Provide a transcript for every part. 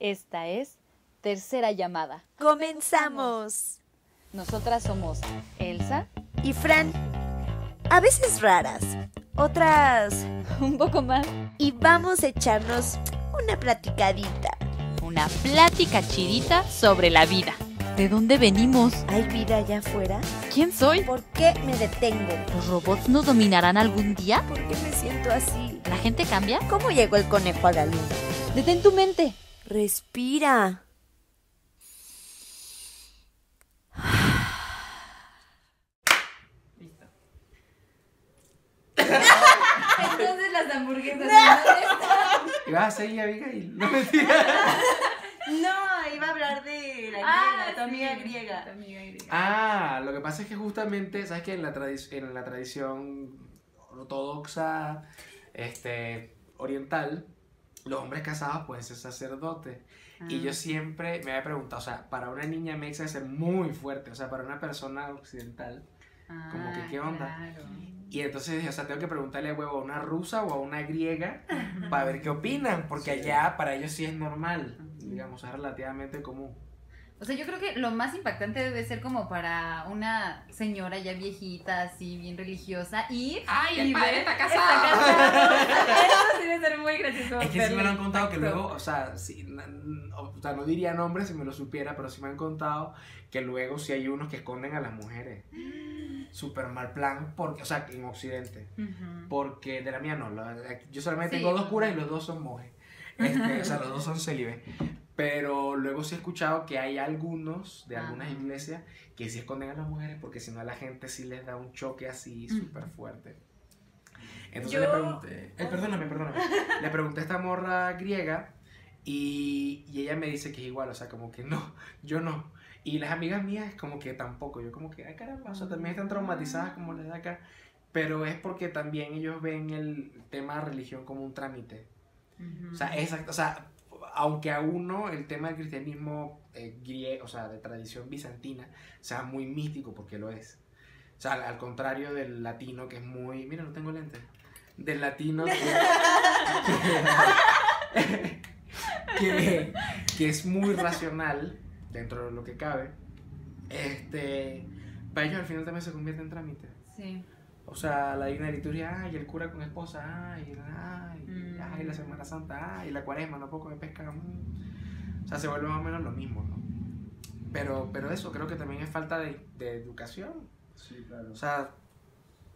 Esta es Tercera Llamada. ¡Comenzamos! Nosotras somos Elsa Y Fran, a veces raras, otras... un poco más. Y vamos a echarnos una platicadita. Una plática chidita sobre la vida. ¿De dónde venimos? ¿Hay vida allá afuera? ¿Quién soy? ¿Por qué me detengo? ¿Los robots nos dominarán algún día? ¿Por qué me siento así? ¿La gente cambia? ¿Cómo llegó el conejo a la luna? Detén tu mente. Respira. Entonces las hamburguesas. ¿dónde están? Ibas a seguir Abigail. No mentira. No, iba a hablar de la Ah, griega, tu amiga sí, griega. tu amiga griega. Ah, lo que pasa es que justamente, ¿sabes que en la, tradi- en la tradición ortodoxa este, oriental, los hombres casados pueden ser sacerdotes. Y yo siempre me había preguntado, o sea, para una niña mexa ser muy fuerte, o sea, para una persona occidental. como que, ¿qué onda? claro. Y entonces dije, o sea, tengo que preguntarle a huevo a una rusa o a una griega para ver qué opinan, porque allá para ellos sí es normal, digamos, es relativamente común. O sea, yo creo que lo más impactante debe ser como para una señora ya viejita, así bien religiosa, y. ¡Ay, y el padre ver- está Está casado! Eso sí debe ser muy gracioso. Es que sí me lo han contado que luego, o sea, sí, o sea, no diría nombres si me lo supiera, pero sí me han contado que luego sí hay unos que esconden a las mujeres. Super mal plan, porque, o sea, en Occidente. Ujú. Porque de la mía no, la- yo solamente Sí. tengo dos curas y los dos son monjes. Este, o sea, los dos son célibes. Pero luego sí he escuchado que hay algunos de algunas Ajá. iglesias que sí esconden a las mujeres porque si no a la gente sí les da un choque así súper fuerte. Entonces Yo- le pregunté, eh, perdóname, perdóname, le pregunté a esta morra griega y, y ella me dice que es igual, o sea, como que no, yo no. Y las amigas mías como que tampoco, yo como que, ay caramba, o sea, también están traumatizadas como les da acá. Pero es porque también ellos ven el tema de religión como un trámite. Ujú. O sea, exacto, o sea, aunque a uno el tema del cristianismo eh, o sea, de tradición bizantina, sea muy místico, porque lo es. O sea, al, contrario del latino, que es muy. Mira, no tengo lentes. Del latino que- que es muy racional, dentro de lo que cabe. Este. Para ellos al final también se convierte en trámite. Sí. O sea, la digna liturgia, ay, el cura con esposa, ay, ay, Mm. ay, la Semana Santa, ay, la cuaresma, no poco de pesca. mm. O sea, se vuelve más o menos lo mismo, ¿no? Pero, pero eso creo que también es falta de, de educación. Sí, claro. O sea,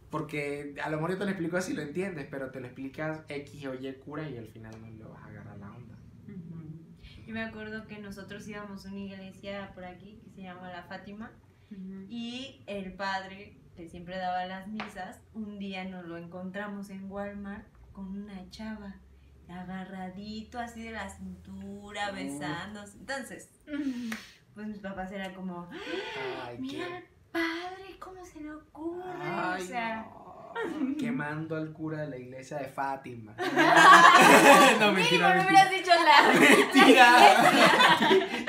porque a lo mejor yo te lo explico así, lo entiendes, pero te lo explicas X o Y cura y al final no le vas a agarrar la onda. Ujú. Yo me acuerdo que nosotros íbamos a una iglesia por aquí que se llama La Fátima Ujú. y el padre que siempre daba las misas, un día nos lo encontramos en Walmart con una chava agarradito así de la cintura, Oh. besándose. Entonces, pues mis papás eran como, Ay, mira, qué. padre, ¿cómo se le ocurre? Ay, o sea, no. Quemando al cura de la iglesia de Fátima. no, mentira, no mentira. hubieras dicho la. Mentira.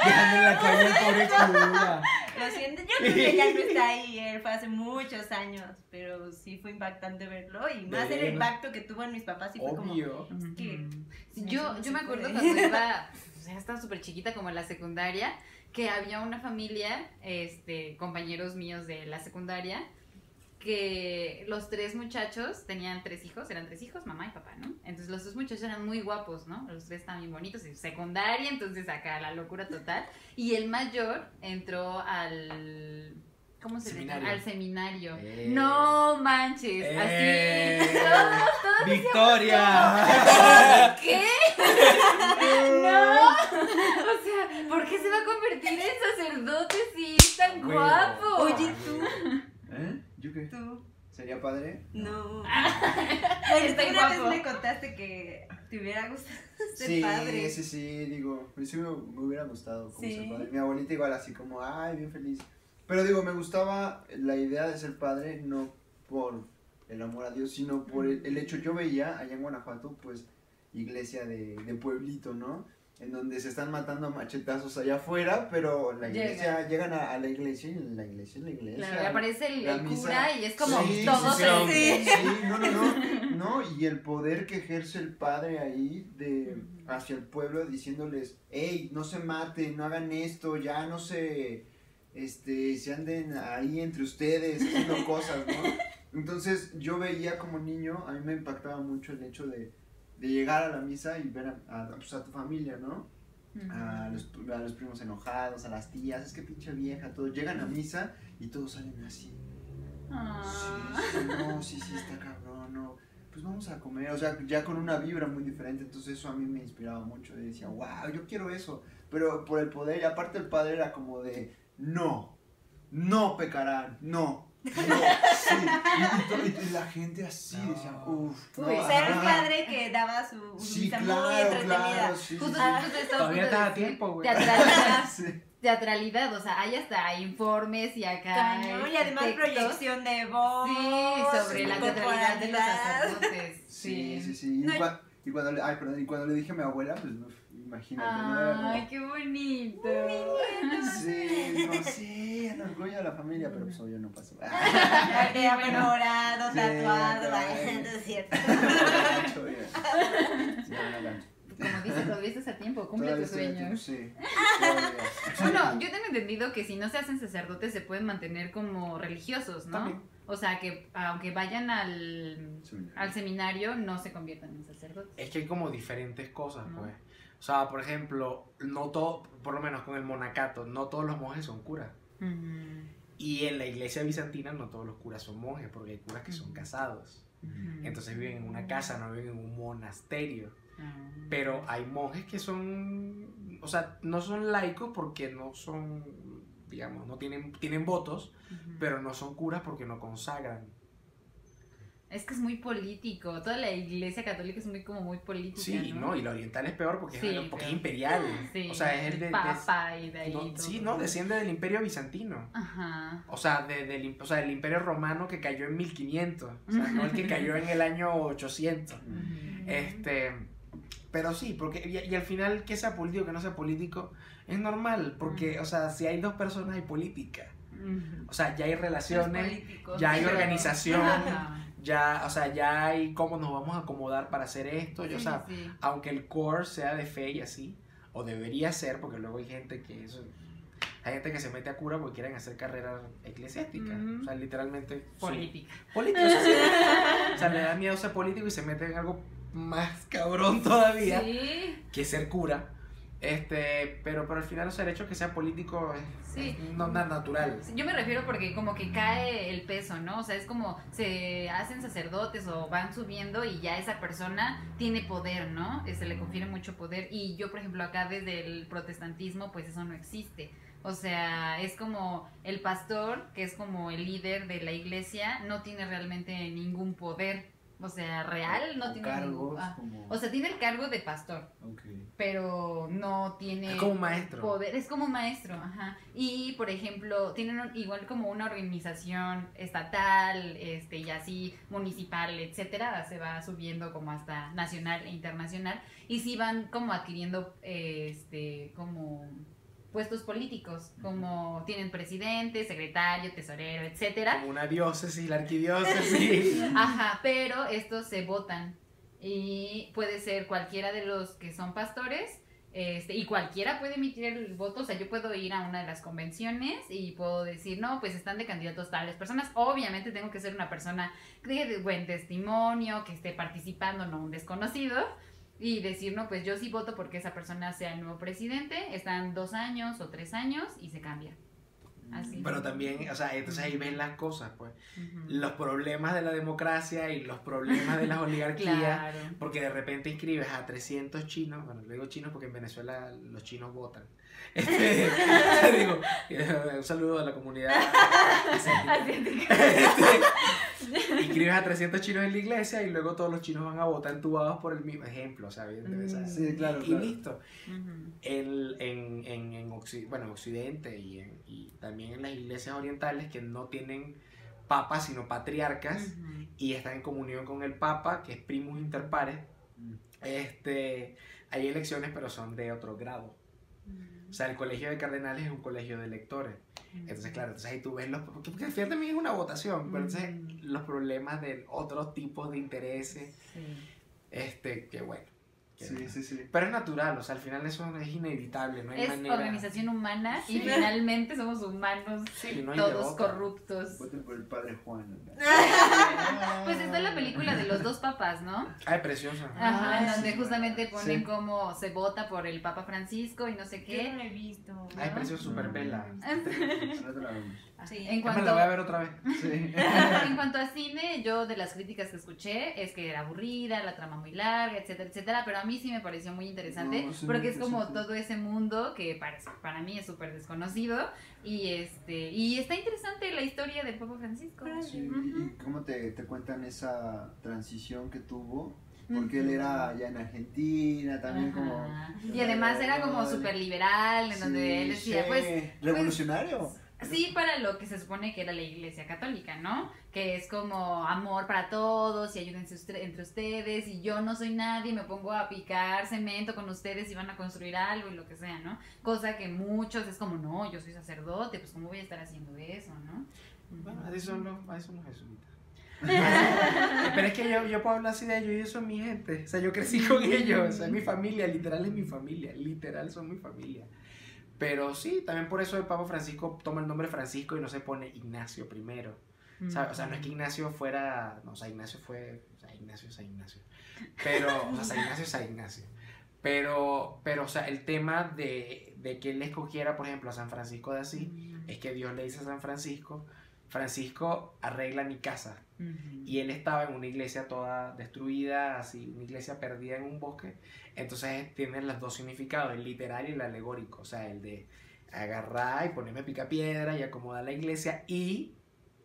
En la calle al pobre cura. Lo siento, yo creo que ya no está ahí, él fue hace muchos años, pero sí fue impactante verlo y más el impacto que tuvo en mis papás y fue como, Obvio. que- Sí, Eso Yo, yo me acuerdo puede. cuando iba, o sea, estaba súper chiquita como en la secundaria, que había una familia, este, compañeros míos de la secundaria, que los tres muchachos tenían tres hijos, eran tres hijos, mamá y papá, ¿no? Entonces los dos muchachos eran muy guapos, ¿no? Los tres estaban bien bonitos, en secundaria, entonces acá la locura total. Y el mayor entró al... ¿Cómo se Seminario. llama? Al seminario. Eh. No manches, Eh. así. Todos, todos ¡Victoria! ¿Qué? No. O sea, ¿por qué se va a convertir en sacerdote si es tan guapo? oye tú, ¿Eh? ¿Yo qué? tú, ¿Sería padre? no. Está Tú una vez me contaste que te hubiera gustado ser Sí, padre. sí, sí, digo, pues sí me, me hubiera gustado como Sí. ser padre. Mi abuelita igual así como, ay, bien feliz. Pero digo, me gustaba la idea de ser padre no por el amor a Dios, sino por el, el hecho, yo veía allá en Guanajuato, pues, iglesia de, de pueblito, ¿no? En donde se están matando machetazos allá afuera, pero la iglesia, llegan a, a la iglesia y la iglesia es la iglesia. Claro, y aparece el, la el misa. cura y es como Sí, todo sí, sí. Sí, no, no, no, no, y el poder que ejerce el padre ahí de hacia el pueblo diciéndoles, hey, no se maten, no hagan esto, ya no se, este, se anden ahí entre ustedes haciendo cosas, ¿no? Entonces yo veía como niño, a mí me impactaba mucho el hecho de, de llegar a la misa y ver a, a, pues, a tu familia, ¿no? a los, a los primos enojados, a las tías, es que pinche vieja, todos llegan a misa y todos salen así. Ah. Sí, sí, no, sí, sí, está cabrón, no. Pues vamos a comer, o sea, ya con una vibra muy diferente, entonces eso a mí me inspiraba mucho. Y decía, wow, yo quiero eso. Pero por el poder, y aparte el padre era como de, no, no pecarán, no, no, sí. Y, y- y la gente así decía, uff, Uy, ser el padre que daba su Sí, misa muy claro, entretenida. claro, sí, Justo, justo Todavía a tiempo, güey. Teatralidad, Sí. teatralidad, o sea, hay hasta informes y acá. Cañón, y además textos. proyección de voz. Sí, sobre la teatralidad de los sacerdotes. Sí, sí, sí. Y, No, cua- y cuando, le, ay, perdón, y cuando le dije a mi abuela, pues imagínate, ¿no? Ay, qué bonito. Sí, no, sí, el orgullo de la familia, pero pues obvio no pasó. Ya enamorado, Sí, tatuado, no es cierto. Sí, no, gancho. Como dices, todavía estás a tiempo, cumple Todavía tus sueños. Sí. Bueno, yo tengo entendido que si no se hacen sacerdotes se pueden mantener como religiosos, ¿no? También. O sea, que aunque vayan al, Sí. al seminario, no se conviertan en sacerdotes. Es que hay como diferentes cosas, Ajá. pues. O sea, por ejemplo, no todo, por lo menos con el monacato, no todos los monjes son curas. Y en la iglesia bizantina no todos los curas son monjes, porque hay curas que son casados. Entonces viven en una casa, no viven en un monasterio. Ah. Pero hay monjes que son, o sea, no son laicos porque no son, digamos, no tienen, tienen votos, pero no son curas porque no consagran. Es que es muy político. Toda la iglesia católica es muy como muy política. Sí, ¿no? ¿no? Y la oriental es peor porque, Sí, es, porque es imperial. Sí, o sea, es el de, papa y de ahí. no, sí, no, desciende del imperio bizantino. Ajá. O sea, de- del, im- o sea, del imperio romano que cayó en 1500. O sea, no el que cayó en el año 800. Ujú. Este, pero sí, porque y, y al final que sea político que no sea político es normal, porque, o sea, si hay dos personas hay política. O sea, ya hay relaciones, ya hay organización. ya, o sea, ya hay cómo nos vamos a acomodar para hacer esto, y, o Sí, sea, sí. aunque el core sea de fe y así, o debería ser, porque luego hay gente que eso, hay gente que se mete a cura porque quieren hacer carrera eclesiástica, o sea, literalmente sí. Política. sí, sí. o sea, le da miedo ser político y se mete en algo más cabrón todavía que ser cura. Este, pero, pero al final, o sea, el hecho que sea político es, Sí. es no natural. Yo me refiero porque como que cae el peso, ¿no? O sea, es como se hacen sacerdotes o van subiendo y ya esa persona tiene poder, ¿no? Se le confiere mucho poder. Y yo, por ejemplo, acá desde el protestantismo, pues eso no existe. O sea, es como el pastor, que es como el líder de la iglesia, no tiene realmente ningún poder. O sea, real no O tiene ningún... cargos, ah, como... O sea, tiene el cargo de pastor Ok. pero no tiene Es como maestro. poder, es como un maestro, ajá. Y por ejemplo, tienen un- igual como una organización estatal, este, y así municipal, etcétera, se va subiendo como hasta nacional e internacional, y sí van como adquiriendo eh, este como puestos políticos, como tienen presidente, secretario, tesorero, etcétera. Como una diócesis, la arquidiócesis. Ajá, pero estos se votan. Y puede ser cualquiera de los que son pastores este, y cualquiera puede emitir el voto, o sea, yo puedo ir a una de las convenciones y puedo decir, no, pues están de candidatos tales personas, obviamente tengo que ser una persona de de buen testimonio, que esté participando, no un desconocido, y decir, no, pues yo sí voto porque esa persona sea el nuevo presidente, están dos años o tres años y se cambia. Así. Pero también, o sea, entonces ahí ven las cosas, pues. Ujú. Los problemas de la democracia y los problemas de las oligarquías. Claro. Porque de repente inscribes a 300 chinos, bueno, le digo chinos porque en Venezuela los chinos votan. Este, digo, eh, un saludo a la comunidad asiática. Este, inscribes a 300 chinos en la iglesia y luego todos los chinos van a votar entubados por el mismo ejemplo, o sea, sea, Sí, claro, y claro. listo. El- en, en, en Occi- bueno, en Occidente y, en- y también en las iglesias orientales que no tienen papas sino patriarcas y están en comunión con el papa, que es primus inter pares, Mm. este, hay elecciones, pero son de otro grado. O sea, el colegio de cardenales es un colegio de electores. Entonces, claro, entonces ahí tú ves los... Porque, al final también es una votación, pero entonces los problemas de otros tipos de intereses, este, que bueno. Sí, sí, sí. Pero es natural, o sea, al final eso es inevitable, no hay Es manera. organización humana y finalmente somos humanos, Sí, no todos corruptos. Voten por el padre Juan. Pues está la película de los dos papas, ¿no? Ay, preciosa. Ajá, en Ah, donde sí. justamente ponen Sí. cómo se vota por el Papa Francisco y no sé Yo qué. no lo he visto. Ay, preciosa, super bella. Sí. En cuanto, la voy a ver otra vez. Sí. en cuanto a cine, yo de las críticas que escuché es que era aburrida, la trama muy larga, etcétera, etcétera, pero a mí sí me pareció muy interesante No, sí, porque es como sí. todo ese mundo que para, para mí es súper desconocido y este y está interesante la historia del Papa Francisco. Sí. ¿Y cómo te, te cuentan esa transición que tuvo? Porque él era allá en Argentina, también como... Y además era como súper liberal, en donde él decía, sí. pues, ¿Revolucionario? Sí, para lo que se supone que era la iglesia católica, ¿no? Que es como amor para todos y ayúdense entre ustedes y yo no soy nadie, me pongo a picar cemento con ustedes y van a construir algo y lo que sea, ¿no? Cosa que muchos es como, no, yo soy sacerdote, pues ¿cómo voy a estar haciendo eso, no? Bueno, así son los, así son los jesuitas. Pero es que yo, yo puedo hablar así de ellos, ellos son mi gente. O sea, yo crecí con ellos, o sea, es mi familia, literal es mi familia, literal son mi familia. Pero sí, también por eso el Papa Francisco toma el nombre Francisco y no se pone Ignacio primero. O sea, no es que Ignacio fuera. No, o sea, Ignacio fue. O sea, Ignacio es San Ignacio. Pero, o sea, San Ignacio es San Ignacio. Pero, pero, o sea, el tema de, de que él escogiera, por ejemplo, a San Francisco de Asís, es que Dios le dice a San Francisco: Francisco, arregla mi casa. Y él estaba en una iglesia toda destruida, así, una iglesia perdida en un bosque. Entonces tienen los dos significados, el literal y el alegórico. O sea, el de agarrar y ponerme pica piedra y acomodar la iglesia y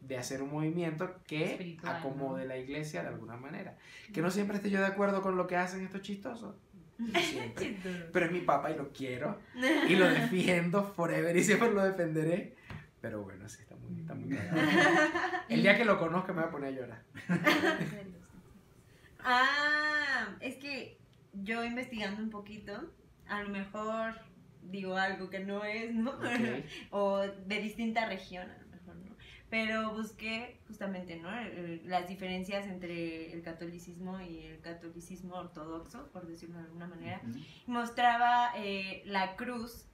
de hacer un movimiento que Espiritual, acomode ¿no? la iglesia de alguna manera. Que no siempre esté yo de acuerdo con lo que hacen estos chistosos. Siempre. Pero es mi papá y lo quiero. Y lo defiendo forever y siempre lo defenderé. Pero bueno, sí, está muy, está muy. El día que lo conozca me voy a poner a llorar. Ah, es que yo investigando un poquito, a lo mejor digo algo que no es, ¿no? O de distinta región, a lo mejor, ¿no? Pero busqué justamente, ¿no? El- Las diferencias entre el catolicismo y el catolicismo ortodoxo, por decirlo de alguna manera. Mostraba eh, la cruz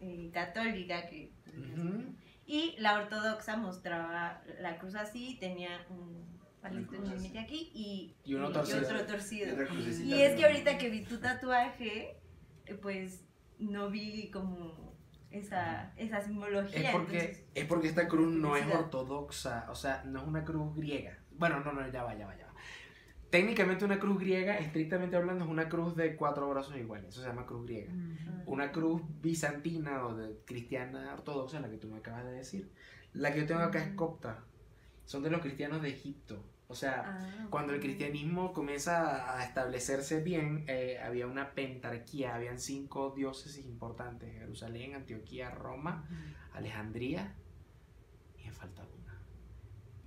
eh, católica que... Ujú. Y la ortodoxa mostraba la cruz así, tenía un palito chiquito aquí y, Y uno y torcido. otro torcido. Y es que ahorita que vi tu tatuaje, eh, pues no vi como esa, esa simbología. Es porque, entonces- es porque esta cruz no es ortodoxa, o sea, no es una cruz griega. Bueno, no, no, ya va, ya va, ya va. Técnicamente una cruz griega, estrictamente hablando, es una cruz de cuatro brazos iguales, eso se llama cruz griega. Una cruz bizantina o de cristiana ortodoxa, la que tú me acabas de decir. La que yo tengo acá es copta, son de los cristianos de Egipto. O sea, Ah, cuando el cristianismo comienza a establecerse bien, eh, había una pentarquía, habían cinco diócesis importantes, Jerusalén, Antioquía, Roma, Alejandría y me falta.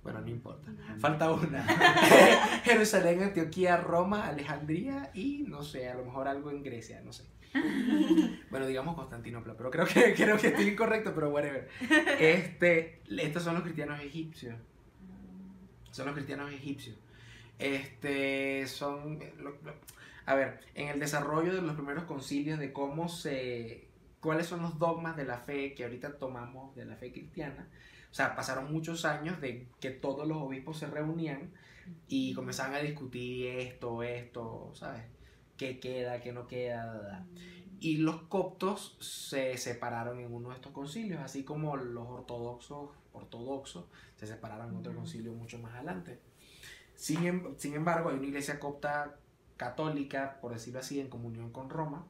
Bueno, no importa, falta una. Jerusalén, Antioquía, Roma, Alejandría y no sé, a lo mejor algo en Grecia, no sé. Bueno, digamos Constantinopla, pero creo que, creo que estoy incorrecto, pero whatever. Este, estos son los cristianos egipcios son los cristianos egipcios. Este, son, lo- lo- a ver, en el desarrollo de los primeros concilios de cómo se, cuáles son los dogmas de la fe que ahorita tomamos de la fe cristiana. O sea, pasaron muchos años de que todos los obispos se reunían y comenzaban a discutir esto, esto, ¿sabes? ¿Qué queda, qué no queda? da, da. Y los coptos se separaron en uno de estos concilios, así como los ortodoxos, ortodoxos se separaron en otro concilio mucho más adelante. Sin, em- sin embargo, hay una iglesia copta católica, por decirlo así, en comunión con Roma,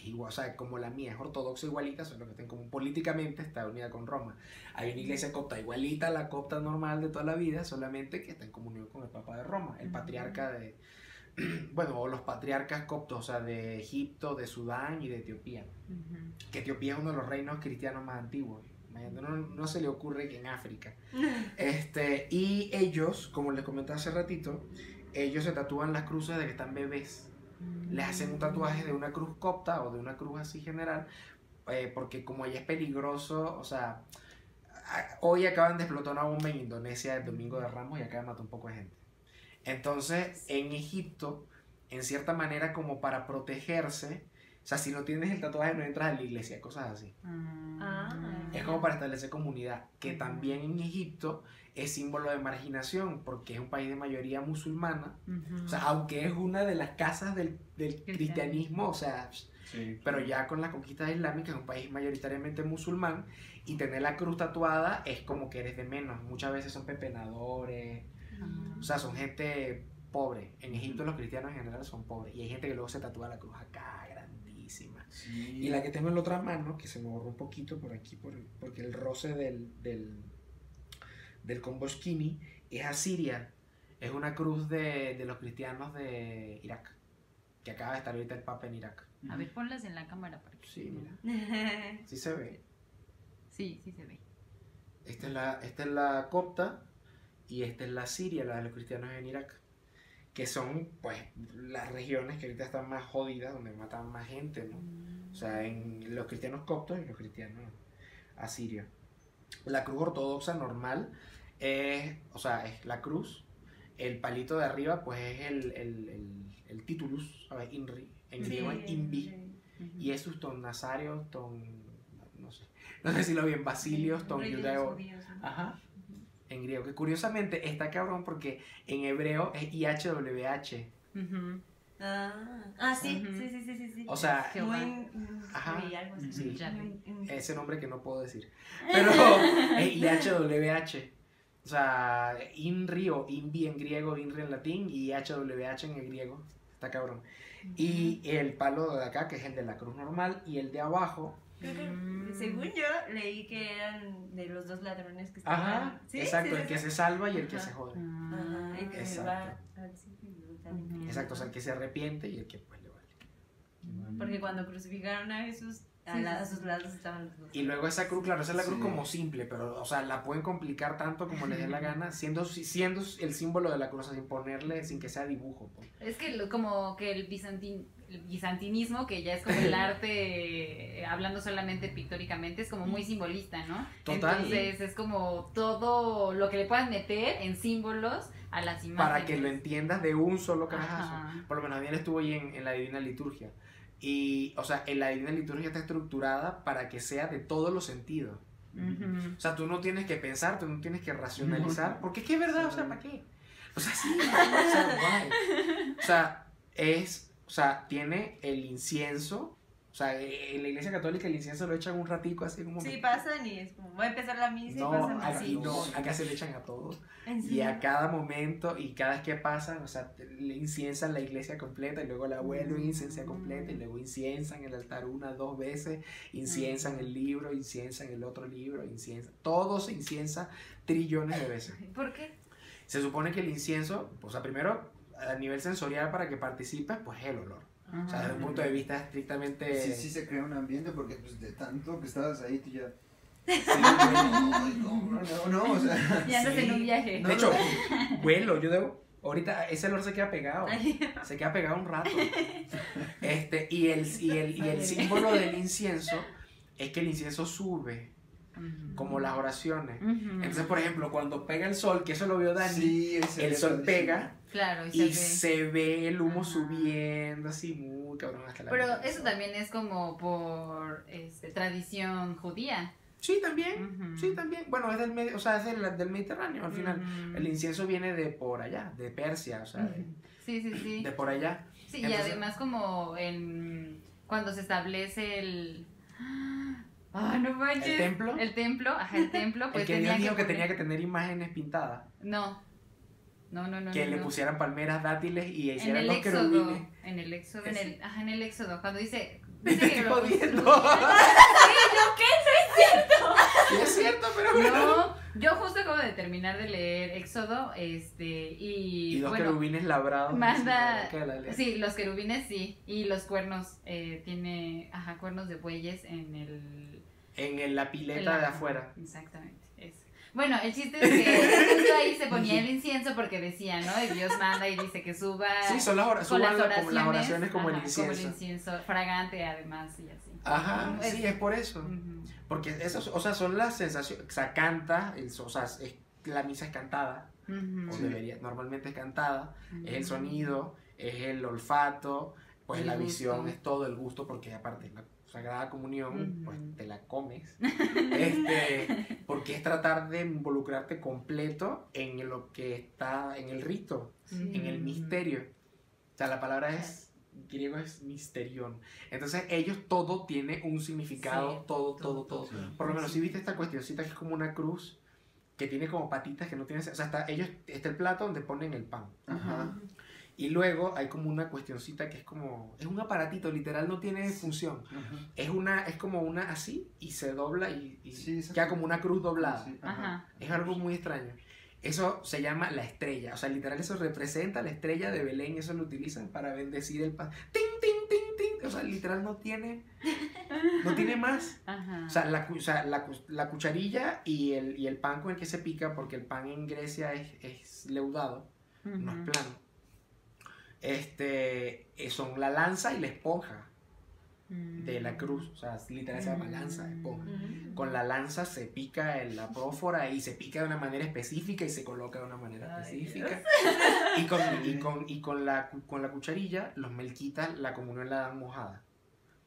que es igual, o sea, como la mía es ortodoxa igualita, solo que está en común políticamente, está unida con Roma. Hay una iglesia copta igualita a la copta normal de toda la vida, solamente que está en comunión con el Papa de Roma, el patriarca de, bueno, o los patriarcas coptos, o sea, de Egipto, de Sudán y de Etiopía que Etiopía es uno de los reinos cristianos más antiguos. No, no se le ocurre que en África. Este, y ellos, como les comenté hace ratito, ellos se tatúan las cruces de que están bebés. Les hacen un tatuaje de una cruz copta o de una cruz así general, eh, porque como allá es peligroso, o sea, hoy acaban de explotar una bomba en Indonesia el domingo de Ramos y de matar un poco de gente. Entonces, en Egipto, en cierta manera, como para protegerse, o sea, si no tienes el tatuaje no entras a la iglesia, cosas así. Ah. Es como para establecer comunidad, que también en Egipto es símbolo de marginación, porque es un país de mayoría musulmana. O sea, aunque es una de las casas del, del cristianismo, o sea, Sí. pero ya con la conquista islámica es un país mayoritariamente musulmán y tener la cruz tatuada es como que eres de menos. Muchas veces son pepenadores, o sea, son gente pobre. En Egipto los cristianos en general son pobres y hay gente que luego se tatúa la cruz acá. Sí. Y la que tengo en la otra mano, que se me borró un poquito por aquí, por, porque el roce del, del, del combo skinny, es Asiria. Es una cruz de, de los cristianos de Irak, que acaba de estar ahorita el Papa en Irak. A ver, ponlas en la cámara para que. Sí, mira, sí se ve. Sí, sí se ve. Esta es la, esta es la copta y esta es la Siria, la de los cristianos en Irak. Que son, pues, las regiones que ahorita están más jodidas, donde matan más gente, ¿no? O sea, en los cristianos coptos y los cristianos asirios. La cruz ortodoxa normal es, o sea, es la cruz. El palito de arriba, pues, es el, el, el, el titulus, ¿sabes? Inri. En griego es invi. Y es ton nazario, ton, no sé, no sé decirlo bien, basilios, ton judeo. Ajá. En griego, que curiosamente está cabrón porque en hebreo es IHWH. Ujú. Ah, ah, sí, sí, sí, sí, sí, sí. O sea. Muy, Ajá. sí, algo así. Sí. Muy- ese nombre que no puedo decir. Pero es IHWH. O sea, INRI o INVI en griego, INRI en latín y IHWH en el griego. Está cabrón. Y el palo de acá, que es el de la cruz normal, y el de abajo. Creo que, Mm. Según yo, leí que eran de los dos ladrones que estaban. Ajá, ¿Sí? exacto, Sí, el que sí. se salva y el que Ajá. se jode. Ajá, el que se Exacto. va al sitio y también. Ujú. Exacto, o sea, el que se arrepiente y el que pues le vale. Porque cuando crucificaron a Jesús, a, la- a sus lados estaban los dos. Y luego esa cruz, claro, esa es la cruz Sí. como simple, pero, o sea, la pueden complicar tanto como les dé la gana, siendo, siendo el símbolo de la cruz, sin ponerle, sin que sea dibujo. pues. Es que lo- como que el, bizantin, el bizantinismo, que ya es como el arte, eh, hablando solamente pictóricamente, es como muy simbolista, ¿no? Total. Entonces es como todo lo que le puedan meter en símbolos a las imágenes. Para que lo entiendas de un solo carajazo. Ajá. Por lo menos bien estuvo ahí en, en la Divina Liturgia. Y, o sea, en la Divina Liturgia está estructurada para que sea de todos los sentidos. Ujú. O sea, tú no tienes que pensar, tú no tienes que racionalizar, porque es que es verdad, o sea, ¿para qué? O sea, sí, o sea, guay. O sea, es, o sea, tiene el incienso, o sea, en la iglesia católica el incienso lo echan un ratico así como Sí, pasan y es como, voy a empezar la misa y No, pasan aquí así. no, acá se le echan a todos. ¿En Y a cada momento y cada vez que pasan, o sea, le inciensan la iglesia completa y luego la vuelven a incensar completa y luego inciensan el altar una, dos veces, inciensan el libro, inciensan el otro libro, inciensan. Todo se inciensa trillones de veces. ¿Por qué? Se supone que el incienso, o sea, primero a nivel sensorial para que participes, pues es el olor. O sea, desde un punto de vista estrictamente... Sí, sí se crea un ambiente porque pues de tanto que estabas ahí tú ya... Sí, no, no, no, no, o sea... Ya andas Sí. en un viaje. No, De hecho, no. vuelo, yo debo... Ahorita ese olor se queda pegado. Se queda pegado un rato. Este, y el, y el, y el símbolo del incienso es que el incienso sube, como las oraciones. Entonces, por ejemplo, cuando pega el sol, que eso lo vio Dani, Sí, el sol pega Claro, y, y se ve. se ve el humo Ajá. subiendo así muy cabrón hasta la Pero mitad. eso también es como por este, tradición judía. Sí, también. Ujú. Sí, también. Bueno, es del, o sea, es del, del Mediterráneo al final. Ujú. El incienso viene de por allá, de Persia, o sea, de, Sí, sí, sí. de por allá. Sí, y Entonces- además como en cuando se establece el Ah, no manches. ¿El templo? El templo, ajá, el templo, pues el que Dios dijo que tenía que tener imágenes pintadas. No. No, no, no. que no, le no. pusieran palmeras dátiles y en hicieran el los éxodo, querubines. en el éxodo, en el, ajá, en el éxodo, cuando dice, dice que lo jodiendo. construyeron. Sí, es cierto, pero bueno. No, yo justo acabo de terminar de leer Éxodo, este, y, Y dos bueno, querubines labrados. manda- la sí, los querubines sí, y los cuernos, eh, tiene, ajá, cuernos de bueyes en el, En el- la pileta en la- de afuera. Exactamente. Bueno, el chiste es que justo ahí se ponía el incienso porque decía, ¿no? Y Dios manda y dice que suba. Sí, son las, con suban las la- oraciones, como las oraciones como el ajá, incienso. Como el incienso, fragante además y así. Ajá, Es- sí, es por eso. Ujú. Porque eso, o sea, son las sensaciones, o sea, canta, el- o sea, es- la misa es cantada, o Ujú. debería, normalmente es cantada, es el sonido, es el olfato, pues El la visión gusto. es todo el gusto, porque aparte la Sagrada Comunión, Ujú. pues te la comes, este, porque es tratar de involucrarte completo en lo que está, en el rito, en el misterio. O sea, la palabra es, griego es misterión. Entonces ellos todo tiene un significado, Sí, todo, todo, todo. Sí. Por lo menos si viste esta cuestioncita que es como una cruz, que tiene como patitas que no tiene... O sea, está, ellos, está el plato donde ponen el pan. Ajá. Y luego hay como una cuestioncita que es como... Es un aparatito, literal, no tiene función. Ajá. Es una es como una así y se dobla y, y Sí, queda como una cruz doblada. Sí, Ajá. Es algo muy extraño. Eso se llama la estrella. O sea, literal, eso representa la estrella de Belén. Eso lo utilizan para bendecir el pan. ¡Ting, ting, ting, ting! O sea, literal, no tiene. No tiene más. Ajá. O sea, la, o sea, la, la cucharilla y el, y el pan con el que se pica, porque el pan en Grecia es, es leudado, no es plano este, eh, son la lanza y la esponja de la cruz, o sea, literal se llama lanza, esponja. Con la lanza se pica en la prófora y se pica de una manera específica y se coloca de una manera específica. Y, con, y, con, y con, la, con la cucharilla, los melquitas la comunión la dan mojada.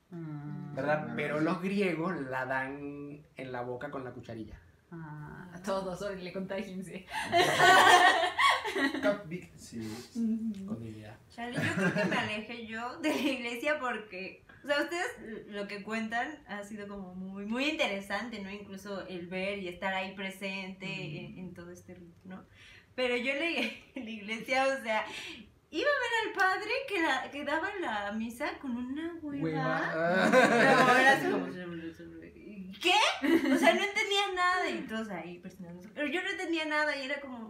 ¿Verdad? Ah, Pero los griegos la dan en la boca con la cucharilla. Todos, sorry, le conté a 15. Cupcake. Charlie, yo creo que me alejé yo de la iglesia porque, o sea, ustedes lo que cuentan ha sido como muy, muy interesante, ¿no? Incluso el ver y estar ahí presente en, todo este rito, ¿no? Pero yo en la iglesia, o sea, iba a ver al padre que, daba la misa con una hueva. ¿Qué? O sea, no entendía nada y todos ahí. Pero yo no entendía nada y era como,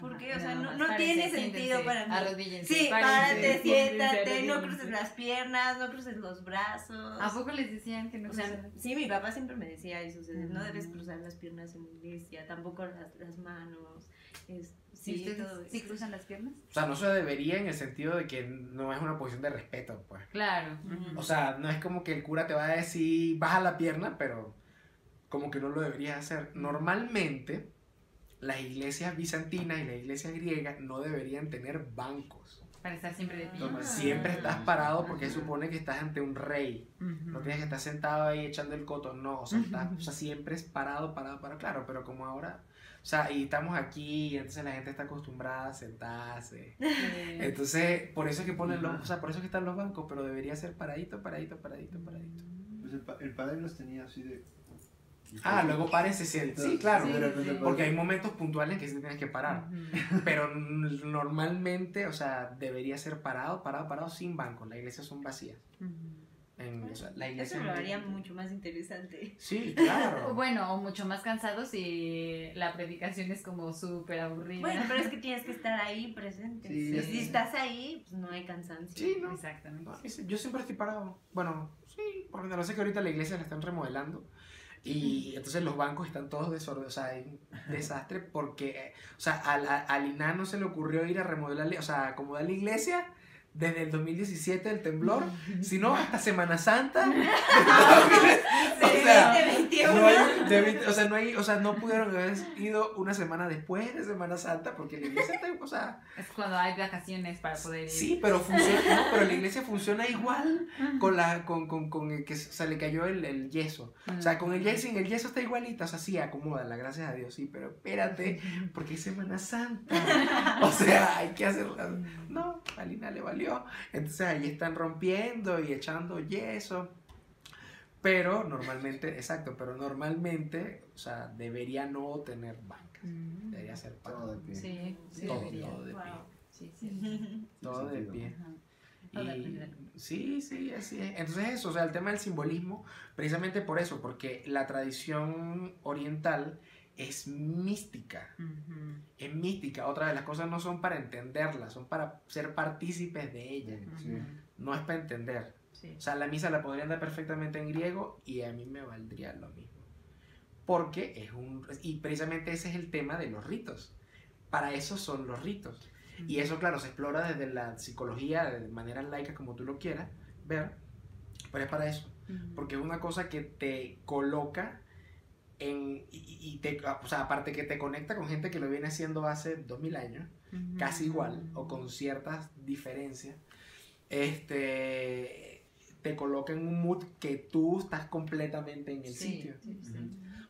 ¿Por qué? O sea, no, no tiene sentido para mí. Arrodíllense. Sí, párate, siéntate, no cruces las piernas, no cruces los brazos. ¿A poco les decían que no O sea, cruzaran? sí, mi papá siempre me decía eso, o sea, no debes Mm. cruzar las piernas en la iglesia, tampoco las, las manos, es, ¿Sí, sí, todo cruzan las piernas? O sea, no se debería en el sentido de que no es una posición de respeto, pues. Claro. O sea, no es como que el cura te va a decir, baja la pierna, pero como que no lo deberías hacer. Normalmente, las iglesias bizantinas y las iglesias griegas no deberían tener bancos. Para estar siempre de pie. Ah. Siempre estás parado porque se supone que estás ante un rey. Ujú. No tienes que estar sentado ahí echando el coto, no. O sea, estás- o sea, siempre es parado, parado, parado. Claro, pero como ahora... O sea, y estamos aquí, y entonces la gente está acostumbrada a sentarse. Entonces, por eso es que ponen los, o sea, por eso es que están los bancos, pero debería ser paradito, paradito, paradito, paradito. Pues el, pa- el padre los tenía así de. Ah, luego paren, se sienten. Sí, claro. sí. Porque hay momentos puntuales en que sí tienes que parar. Pero normalmente, o sea, debería ser parado, parado, parado sin bancos. Las iglesias son vacías. Ujú. En, o sea, la Eso iglesia lo haría mucho más interesante. Sí, claro. Bueno, o mucho más cansados si la predicación es como súper aburrida. Bueno, pero es que tienes que estar ahí presente. Sí, Si- sí. Si estás ahí, pues no hay cansancio. Sí, ¿no? Exactamente. No, Yo siempre estoy parado. Bueno, sí, porque no sé que ahorita la iglesia la están remodelando. Y entonces los bancos están todos desordenados, o sea, hay un desastre porque, o sea, al, al no se le ocurrió ir a remodelar, o sea, acomodar la iglesia desde el 2017, el temblor, sino hasta Semana Santa. o sea, 2021. no hay, de o sea, no hay, o sea, no pudieron haber ido una semana después de Semana Santa porque la iglesia está, o sea, Es cuando hay vacaciones para poder ir. sí, pero funciona, no, pero la iglesia funciona igual con la, con, con, con el que se le cayó el, el yeso. O sea, con el yeso, sin el yeso está igualita, o sea, sí, acomódala, gracias a Dios, sí, pero espérate, porque es Semana Santa. O sea, hay que hacerla. No, a Lina le Entonces ahí están rompiendo y echando yeso. Pero normalmente, exacto, pero normalmente, o sea, debería no tener bancas. Mm. Debería ser Todo de pie. Sí, sí, Todo, todo de pie. Wow. Sí, sí. Todo de sentido. pie. Y- sí, sí, así es. Entonces eso, o sea, el tema del simbolismo, precisamente por eso, porque la tradición oriental es mística. Es mística. Otra de las cosas no son para entenderla, son para ser partícipes de ella. Sí. Ujú. No es para entender. Sí. O sea, la misa la podrían dar perfectamente en griego y a mí me valdría lo mismo. porque es un... Y precisamente ese es el tema de los ritos. Para eso son los ritos. Y eso, claro, se explora desde la psicología, de manera laica, como tú lo quieras ver, pero es para eso. Porque es una cosa que te coloca en, y, y te, o sea, aparte que te conecta con gente que lo viene haciendo hace 2000 años, casi igual o con ciertas diferencias, este, te coloca en un mood que tú estás completamente en el sitio.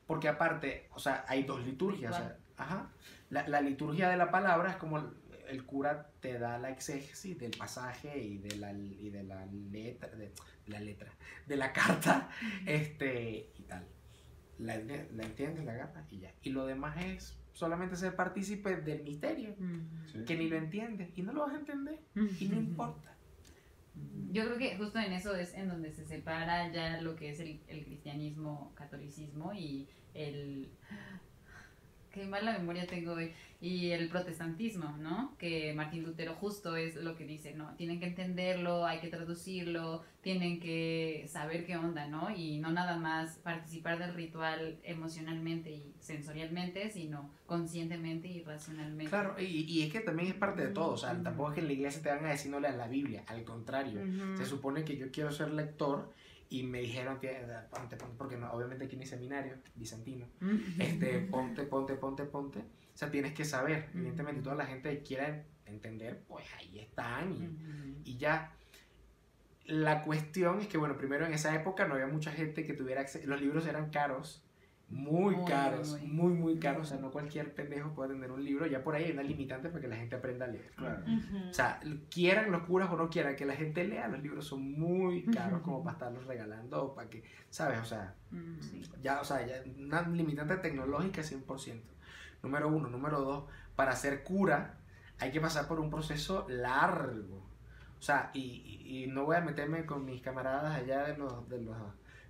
Porque aparte, o sea, hay dos liturgias. O sea, ajá, la, la, liturgia de la palabra es como el, el, cura te da la exégesis del pasaje y de la, y de la letra, de, la letra, de la carta, este, y tal. La, la entiendes, la agarras y ya. Y lo demás es solamente ser partícipe del misterio, sí. que ni lo entiendes y no lo vas a entender y no importa. Yo creo que justo en eso es en donde se separa ya lo que es el, el cristianismo, catolicismo y el... Qué mala memoria tengo hoy. Y el protestantismo, ¿no? Que Martín Lutero justo es lo que dice, ¿no? Tienen que entenderlo, hay que traducirlo, tienen que saber qué onda, ¿no? Y no nada más participar del ritual emocionalmente y sensorialmente, sino conscientemente y racionalmente. Claro, y, y es que también es parte de todo, o sea, tampoco es que en la iglesia te van a decir no leas la Biblia, al contrario, uh -huh. se supone que yo quiero ser lector y me dijeron, ponte, ponte, porque no, obviamente aquí en mi seminario, bizantino, este, ponte, ponte, ponte, ponte, o sea, tienes que saber, evidentemente, toda la gente quiera entender, pues ahí están y, y ya. La cuestión es que, bueno, primero en esa época no había mucha gente que tuviera acceso, los libros eran caros, muy, muy caros, muy. muy, muy caros. O sea, no cualquier pendejo puede tener un libro. Ya por ahí hay una limitante para que la gente aprenda a leer. Claro. Uh -huh. O sea, quieran los curas o no quieran que la gente lea, los libros son muy caros como para estarlos regalando o para que, ¿sabes? O sea, Uh -huh. ya, o sea, ya una limitante tecnológica 100%. Número uno. Número dos, para ser cura hay que pasar por un proceso largo. O sea, y, y, y no voy a meterme con mis camaradas allá de los, de los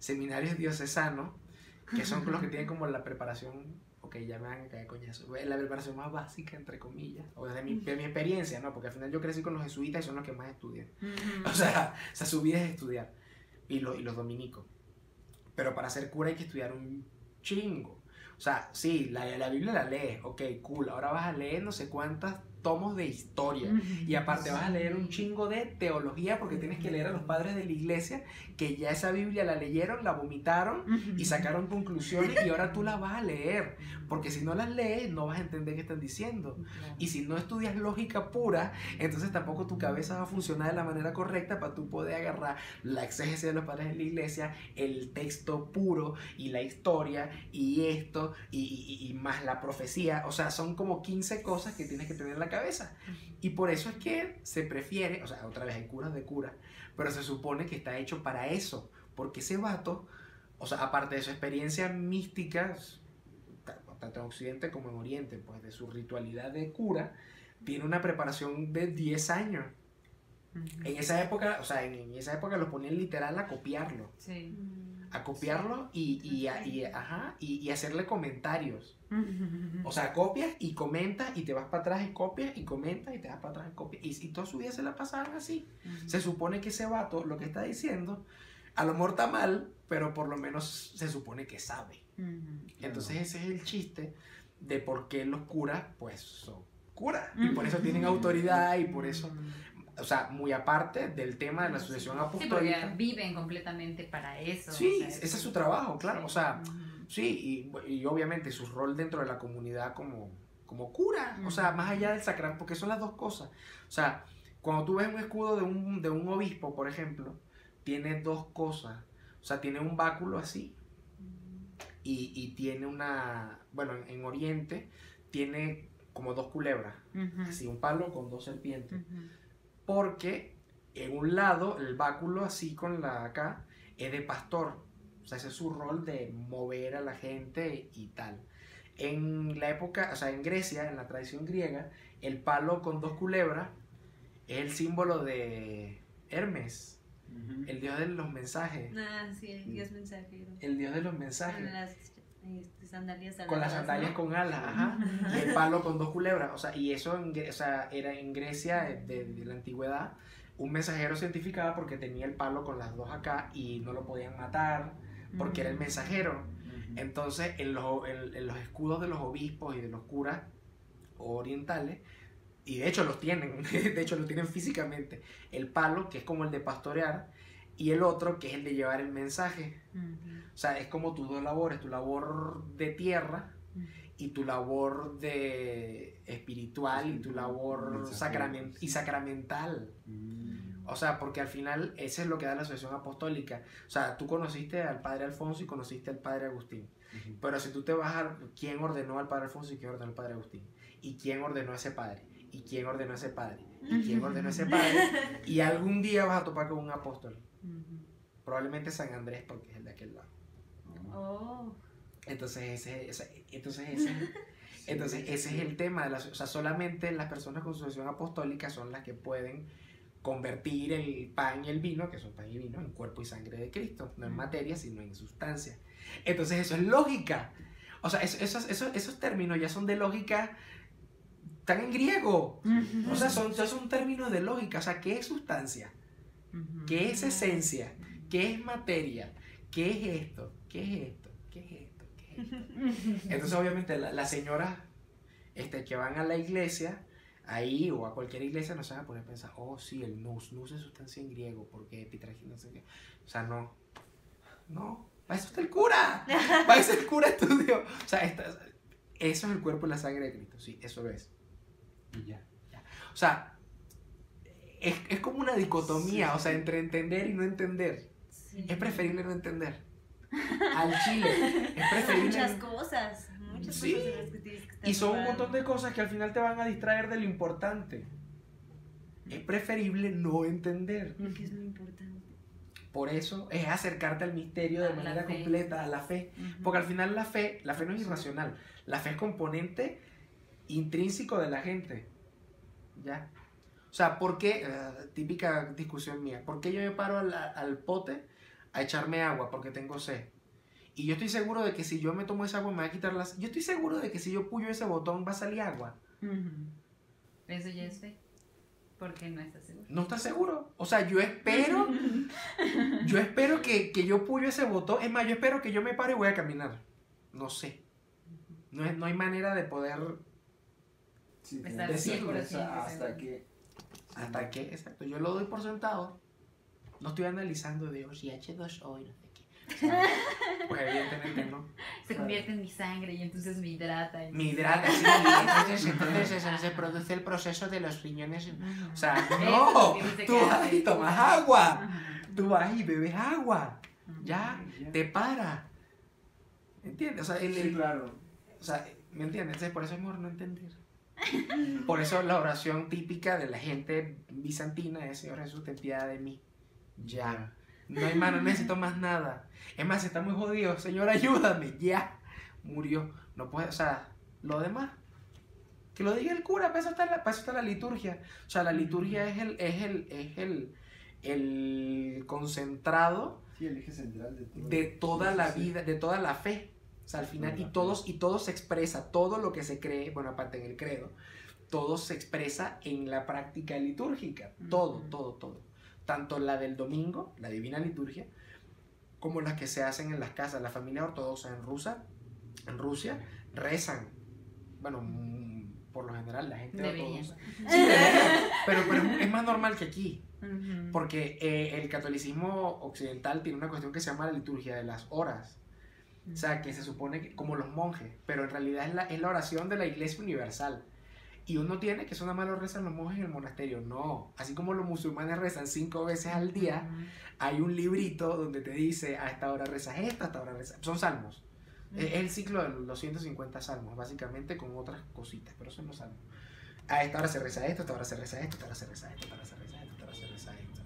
seminarios diocesanos que son los que tienen como la preparación, ok, ya me van a caer coñazo, la preparación más básica, entre comillas, o de mi, de mi experiencia, ¿no? Porque al final yo crecí con los jesuitas y son los que más estudian. Uh -huh. O sea, o sea, su vida es estudiar, y, lo, y los dominicos. Pero para ser cura hay que estudiar un chingo. O sea, sí, la, la Biblia la lees, ok, cool, ahora vas a leer no sé cuántas tomos de historia. Y aparte vas a leer un chingo de teología porque tienes que leer a los padres de la iglesia que ya esa Biblia la leyeron, la vomitaron y sacaron conclusiones y ahora tú la vas a leer. Porque si no las lees no vas a entender qué están diciendo. Y si no estudias lógica pura, entonces tampoco tu cabeza va a funcionar de la manera correcta para tú poder agarrar la exégesis de los padres de la iglesia, el texto puro y la historia y esto y, y, y más la profecía. O sea, son como 15 cosas que tienes que tener en la cabeza. Y por eso es que se prefiere, o sea, otra vez hay curas de cura, pero se supone que está hecho para eso, porque ese vato, o sea, aparte de su experiencia mística, tanto en Occidente como en Oriente, pues de su ritualidad de cura, tiene una preparación de 10 años. Uh -huh. En esa época, o sea, en, en, esa época lo ponían literal a copiarlo. Sí. A copiarlo y, y, y, ajá, y, y hacerle comentarios. O sea, copias y comentas y te vas para atrás y copias y comentas y te vas para atrás y copias. Y, toda su vida se la pasaron así. Se supone que ese vato lo que está diciendo, a lo mejor está mal, pero por lo menos se supone que sabe. Entonces ese es el chiste de por qué los curas, pues, son curas. Y por eso tienen autoridad y por eso... O sea, muy aparte del tema de la sucesión apostólica. Sí, viven completamente para eso. Sí, o sea, ese es su trabajo, claro. Sí. O sea, uh -huh. sí, y, y, obviamente su rol dentro de la comunidad como, como cura. Uh -huh. O sea, más allá del sacramento, porque son las dos cosas. O sea, cuando tú ves un escudo de un, de un obispo, por ejemplo, tiene dos cosas. O sea, tiene un báculo así y, y tiene una, bueno, en, en, Oriente tiene como dos culebras, así un palo con dos serpientes. Porque en un lado el báculo así con la acá es de pastor, o sea, ese es su rol de mover a la gente y tal. En la época, o sea, en Grecia, en la tradición griega, el palo con dos culebras es el símbolo de Hermes, uh -huh. el dios de los mensajes. Ah, sí, el dios mensajero. El dios de los mensajes. Con las este, sandalias aladas, Con las sandalias ¿no? con alas, ajá. y el palo con dos culebras. O sea, y eso en, o sea, era en Grecia de, de, la antigüedad. Un mensajero se identificaba porque tenía el palo con las dos acá y no lo podían matar porque uh -huh. era el mensajero. Entonces, en los, en- en los escudos de los obispos y de los curas orientales, y de hecho los tienen, de hecho los tienen físicamente, el palo, que es como el de pastorear, y el otro, que es el de llevar el mensaje. O sea, es como tus dos labores, tu labor de tierra y tu labor de espiritual y tu labor sacrament y sacramental. Mm. O sea, porque al final eso es lo que da la asociación apostólica. O sea, tú conociste al padre Alfonso y conociste al padre Agustín. Pero si tú te vas a quién ordenó al padre Alfonso y quién ordenó al padre Agustín, y quién ordenó a ese padre, y quién ordenó a ese padre, y quién ordenó a ese padre, y algún día vas a topar con un apóstol. Probablemente San Andrés, porque es el de aquel lado. Oh. Entonces ese, ese- entonces ese, entonces ese es el tema de la, o sea, solamente las personas con sucesión apostólica son las que pueden convertir el pan y el vino, que son pan y vino, en cuerpo y sangre de Cristo, no en materia, sino en sustancia. Entonces eso es lógica. O sea, es- esos, esos, esos términos ya son de lógica, están en griego. O sea, son, son términos de lógica. O sea, ¿qué es sustancia? ¿Qué es esencia? ¿Qué es materia? ¿Qué es esto? ¿Qué es esto? ¿Qué es esto? ¿Qué es esto? Entonces, obviamente, la- las señoras este, que van a la iglesia, ahí o a cualquier iglesia, no se van a poner a pensar, oh, sí, el nous, nous es sustancia en griego, porque epitragina, no sé qué. O sea, no. No. Para eso está el cura. Para eso el cura estudió. O sea, esta- eso es el cuerpo y la sangre de Cristo. Sí, eso lo es. Y ya. O sea, es, es como una dicotomía, Sí. o sea, entre entender y no entender. Sí. Es preferible no entender. Al chile. Es preferible. Muchas cosas. Muchas Sí. cosas en las que tienes que estar Y son un jugando. montón de cosas que al final te van a distraer de lo importante. Es preferible no entender. ¿Qué es lo importante? Por eso es acercarte al misterio de A manera fe. completa, a la fe. Porque al final la fe, la fe no es irracional. La fe es componente intrínseco de la gente. ¿Ya? O sea, ¿por qué? eh, típica discusión mía. ¿Por qué yo me paro al, al pote a echarme agua? Porque tengo sed. Y yo estoy seguro de que si yo me tomo esa agua me va a quitar las... Yo estoy seguro de que si yo puyo ese botón va a salir agua. Eso ya es fe. Porque no estás seguro. ¿No estás seguro? O sea, yo espero... yo espero que, que yo puyo ese botón. Es más, yo espero que yo me pare y voy a caminar. No sé. No, es- no hay manera de poder... Sí, Estar tienes que 100% pensar hasta que. Hasta que, exacto, yo lo doy por sentado. No estoy analizando de, oye, H2O y no sé qué. O sea, pues evidentemente no. Se convierte en mi sangre y entonces me hidrata. y- Mi hidrata, sí. Entonces, entonces eso, se produce el proceso de los riñones. O sea, no, tú vas y tomas agua. Tú vas y bebes agua. Ya, te para. ¿Entiendes? O sea, el- Sí, claro. o sea, ¿me entiendes? Entonces, por eso es mejor no entender. Por eso la oración típica de la gente bizantina es, Señor Jesús, ten piedad de mí. Ya. No hay más, no necesito más nada. Es más, está muy jodido. Señor, ayúdame. Ya. Murió. No puede, o sea, lo demás. Que lo diga el cura, para eso está la, para eso está la liturgia. O sea, la liturgia es el, es el, es el, el concentrado Sí, el eje central de todo. de toda la Sí. vida, de toda la fe. Sea, al final, y todos, y todo se expresa, todo lo que se cree, bueno, aparte en el credo, todo se expresa en la práctica litúrgica. Todo, todo, todo. Tanto la del domingo, la divina liturgia, como las que se hacen en las casas. La familia ortodoxa en Rusia, en Rusia, rezan. Bueno, mm, por lo general la gente ortodoxa. Sí, pero, pero es más normal que aquí. Porque eh, el catolicismo occidental tiene una cuestión que se llama la liturgia de las horas. O sea, que se supone que, como los monjes, pero en realidad es la, es la oración de la iglesia universal. Y uno tiene que eso nada más lo rezan los monjes en el monasterio. No, así como los musulmanes rezan cinco veces al día, Ujú. hay un librito donde te dice a esta hora rezas esto, a esta hora rezas. Son salmos. Es es el ciclo de los 150 salmos, básicamente con otras cositas, pero son los salmos. A esta hora se reza esto, a esta hora se reza esto, a esta hora se reza esto, a esta hora se reza esto, a esta hora se reza esto.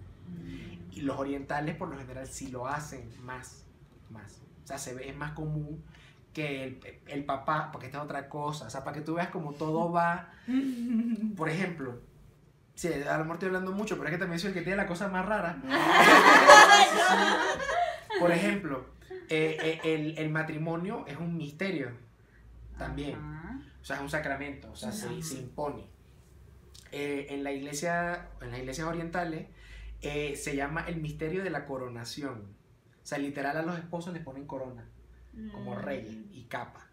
Y los orientales por lo general sí lo hacen más, más. O sea, se ve, es más común que el, el papá, porque esta es otra cosa, o sea, para que tú veas como todo va, por ejemplo, sí, a lo mejor estoy hablando mucho, pero es que también soy el que tiene la cosa más rara. Por ejemplo, eh, eh, el, el matrimonio es un misterio también. O sea, es un sacramento, o sea, se, se impone. Eh, en, la iglesia, en las iglesias orientales eh, se llama el misterio de la coronación. O sea, literal a los esposos les ponen corona. como Mm. rey y capa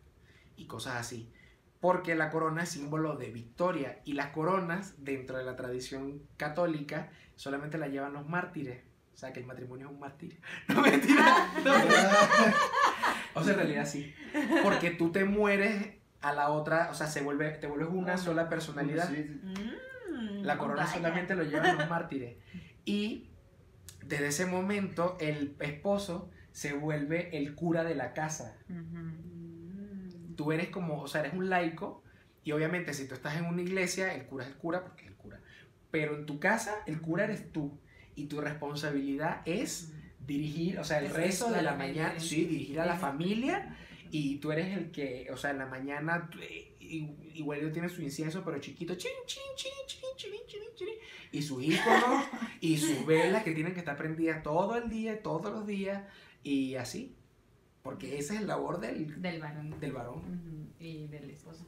y cosas así. Porque la corona es símbolo de victoria y las coronas dentro de la tradición católica solamente la llevan los mártires. O sea que el matrimonio es un martirio. No mentira. no. O sea, en realidad sí. Porque tú te mueres a la otra, o sea, se vuelve, te vuelves una sola personalidad. La corona solamente lo llevan los mártires. Y desde ese momento el esposo se vuelve el cura de la casa. Tú eres como, o sea, eres un laico y obviamente si tú estás en una iglesia, el cura es el cura porque es el cura. Pero en tu casa, el cura eres tú. Y tu responsabilidad es dirigir, o sea, el rezo de la mañana, sí, dirigir a la familia y tú eres el que, o sea, en la mañana i- igual tiene su incienso, pero chiquito, chin, chin, chin, chin, chin, chin, chin, y sus íconos y sus velas que tienen que estar prendidas todo el día, todos los días y así, porque esa es la labor del, Del varón. del varón. Y del esposo.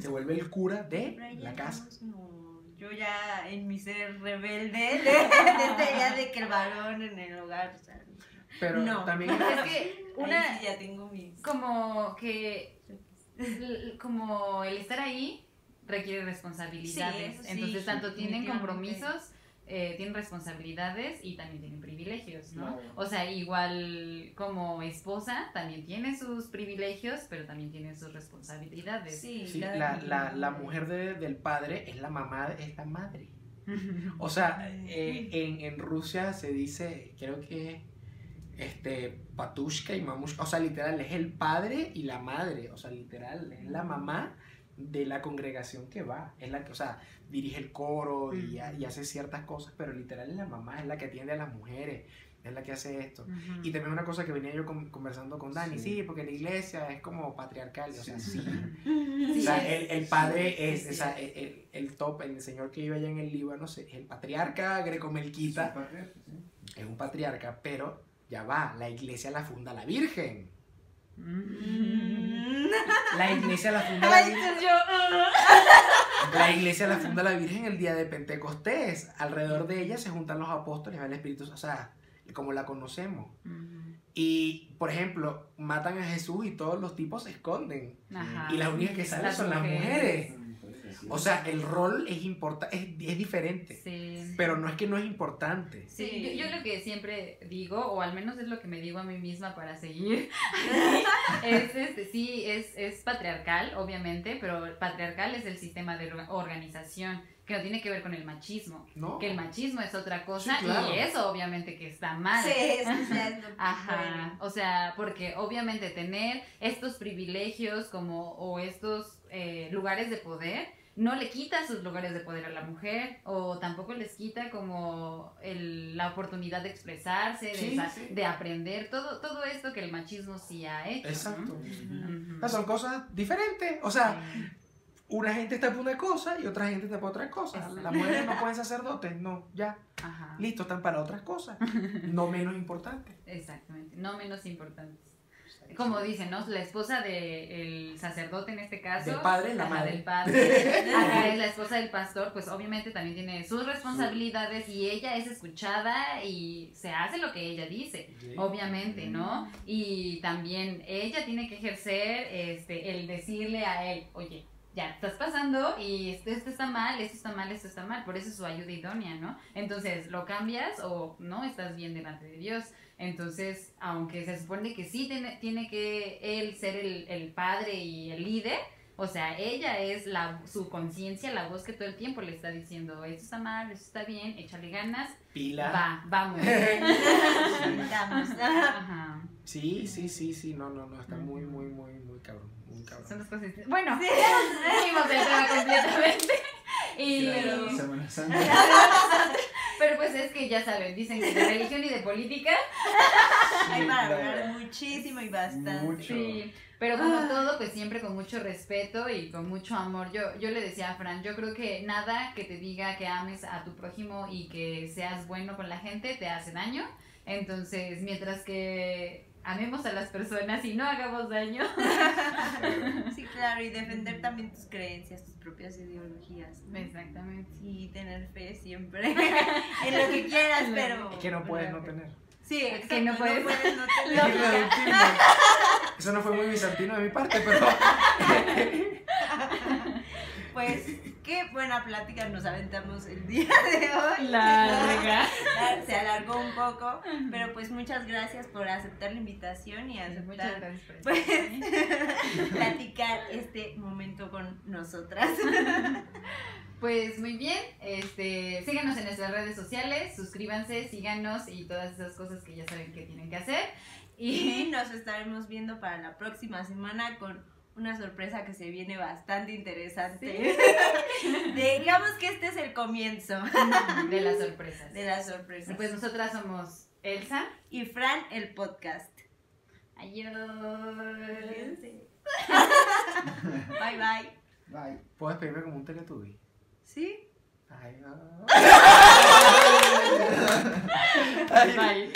Se vuelve el cura de la casa. No. Yo ya en mi ser rebelde, de, de esta idea de que el varón en el hogar, o sea, Pero No. también Es que una una, ya tengo mis como que, como el estar ahí requiere responsabilidades. Sí, eso sí, Entonces, tanto tienen compromisos, eh, tienen responsabilidades y también tienen privilegios, ¿no? Claro. O sea, igual como esposa también tiene sus privilegios, pero también tiene sus responsabilidades. Sí, la, la, la mujer de- del padre es la mamá, es la madre. O sea, eh, en, en Rusia se dice, creo que este Patushka y Mamushka, o sea, literal es el padre y la madre, o sea, literal es la mamá de la congregación que va, es la que, o sea, dirige el coro y, y hace ciertas cosas, pero literal es la mamá, es la que atiende a las mujeres, es la que hace esto. Ujú. Y también una cosa que venía yo con- conversando con Dani, sí. Sí. porque la iglesia es como patriarcal, o sea, sí. Sí, O sea, el, el padre sí, es, sí, o sea, el, el- el top, el señor que vive allá en el Líbano, es el patriarca grecomelquita, es un patriarca, pero ya va, la iglesia la funda la Virgen. Mm. La iglesia la funda la Virgen. ah. La iglesia la funda la Virgen el día de Pentecostés. Alrededor de ella se juntan los apóstoles, el Espíritu, o sea, como la conocemos. Ujú. Y, por ejemplo, matan a Jesús y todos los tipos se esconden. Ajá. Y las únicas que salen son las mujeres. O sea, el rol es importante, es, es diferente. Sí. Pero no es que no es importante. Sí, Sí. Yo, yo lo que siempre digo, o al menos es lo que me digo a mí misma para seguir, es este, sí, es, es patriarcal, obviamente, pero patriarcal es el sistema de orga- organización, que no tiene que ver con el machismo, ¿No? que el machismo es otra cosa Sí, claro. y eso obviamente que está mal. Sí, es lo Ajá, bueno. o sea, porque obviamente tener estos privilegios como o estos eh, lugares de poder no le quita sus lugares de poder a la mujer o tampoco les quita como el- la oportunidad de expresarse, de, Sí, sa- sí. de aprender, todo, todo esto que el machismo sí ha hecho. Exacto. Son cosas diferentes. O sea, una gente está para una cosa y otra gente está para otra cosa. Exacto. Las mujeres no pueden sacerdotes, no, ya. Ajá. Listo, están para otras cosas. No menos importantes. Exactamente, no menos importantes. Como dicen, ¿no? La esposa del sacerdote en este caso. Del padre, la madre. Del padre. Es la esposa del pastor, pues obviamente también tiene sus responsabilidades y ella es escuchada y se hace lo que ella dice, obviamente, ¿no? Y también ella tiene que ejercer este, el decirle a él, oye, ya estás pasando y esto, esto está mal, esto está mal, esto está mal, por eso es su ayuda idónea, ¿no? Entonces, ¿lo cambias o no estás bien delante de Dios? Entonces, aunque se supone que sí tiene, tiene que él ser el, el padre y el líder, o sea, ella es la, su conciencia, la voz que todo el tiempo le está diciendo, esto está mal, esto está bien, échale ganas, Pila. va, vamos. Vamos. Ajá. Sí, sí, sí, sí. No, no, no. Está muy, muy, muy, muy cabrón. Muy cabrón. Son las cosas. Bueno, ya nos fuimos del tema completamente. Y, Claro, Semana Santa. pero pues es que ya saben, dicen que de religión y de política Hay para hablar muchísimo y bastante. Mucho. Sí, pero como todo, pues siempre con mucho respeto y con mucho amor. Yo, yo le decía a Fran, yo creo que nada que te diga que ames a tu prójimo y que seas bueno con la gente te hace daño. Entonces, mientras que amemos a las personas y no hagamos daño. Sí, claro, y defender también tus creencias, tus propias ideologías. ¿no? Exactamente. Y tener fe siempre en lo que quieras, pero. Es que no puedes no tener. Sí, exacto, Que no puedes- no tener Irreductible. Eso no fue muy bizantino de mi parte, pero. Pues qué buena plática nos aventamos el día de hoy. Larga. Se alargó un poco, pero pues muchas gracias por aceptar la invitación y aceptar pues, platicar este momento con nosotras. Pues muy bien, este, síganos en nuestras redes sociales, suscríbanse, síganos y todas esas cosas que ya saben que tienen que hacer. Y nos estaremos viendo para la próxima semana con una sorpresa que se viene bastante interesante. Digamos que este es el comienzo de las sorpresas. de las sorpresas. Pues nosotras somos Elsa. y Fran, el podcast. Adiós. Bye bye. Bye. ¿Puedo despedirme como un teletubby? ¿Sí? Ay, no. Bye.